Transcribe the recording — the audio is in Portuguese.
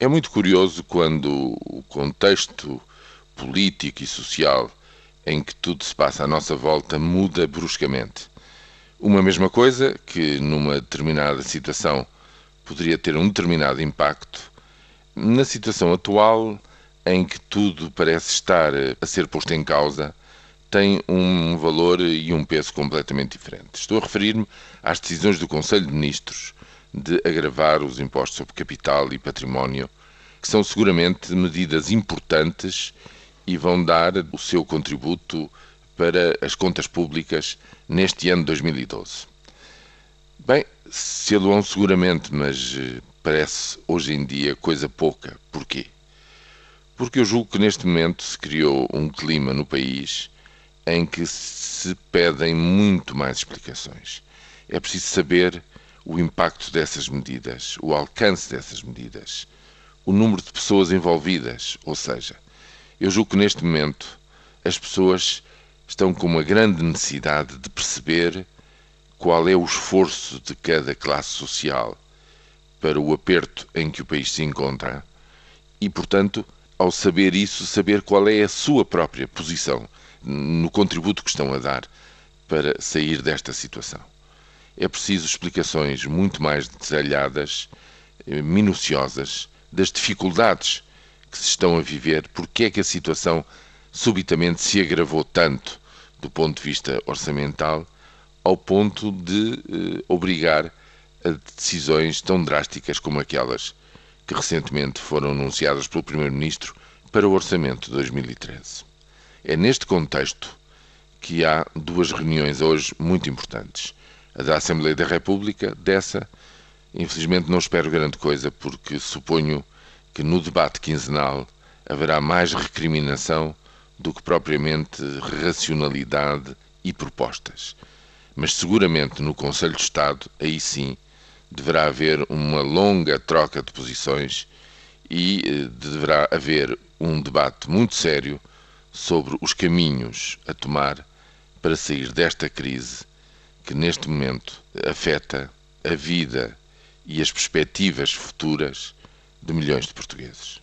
É muito curioso quando o contexto político e social em que tudo se passa à nossa volta muda bruscamente. Uma mesma coisa que numa determinada situação poderia ter um determinado impacto, na situação atual em que tudo parece estar a ser posto em causa, tem um valor e um peso completamente diferentes. Estou a referir-me às decisões do Conselho de Ministros de agravar os impostos sobre capital e património, que são seguramente medidas importantes e vão dar o seu contributo para as contas públicas neste ano de 2012. Bem, se aluam seguramente, mas eh, parece hoje em dia coisa pouca. Porquê? Porque eu julgo que neste momento se criou um clima no país em que se pedem muito mais explicações. É preciso saber o impacto dessas medidas, o alcance dessas medidas, o número de pessoas envolvidas, ou seja, eu julgo que neste momento as pessoas estão com uma grande necessidade de perceber qual é o esforço de cada classe social para o aperto em que o país se encontra e, portanto, ao saber isso, saber qual é a sua própria posição no contributo que estão a dar para sair desta situação é preciso explicações muito mais detalhadas, eh, minuciosas, das dificuldades que se estão a viver, porque é que a situação subitamente se agravou tanto do ponto de vista orçamental, ao ponto de eh, obrigar a decisões tão drásticas como aquelas que recentemente foram anunciadas pelo Primeiro-Ministro para o orçamento de 2013. É neste contexto que há duas reuniões hoje muito importantes da Assembleia da República, dessa, infelizmente não espero grande coisa, porque suponho que no debate quinzenal haverá mais recriminação do que propriamente racionalidade e propostas. Mas seguramente no Conselho de Estado, aí sim, deverá haver uma longa troca de posições e eh, deverá haver um debate muito sério sobre os caminhos a tomar para sair desta crise que neste momento afeta a vida e as perspectivas futuras de milhões de portugueses.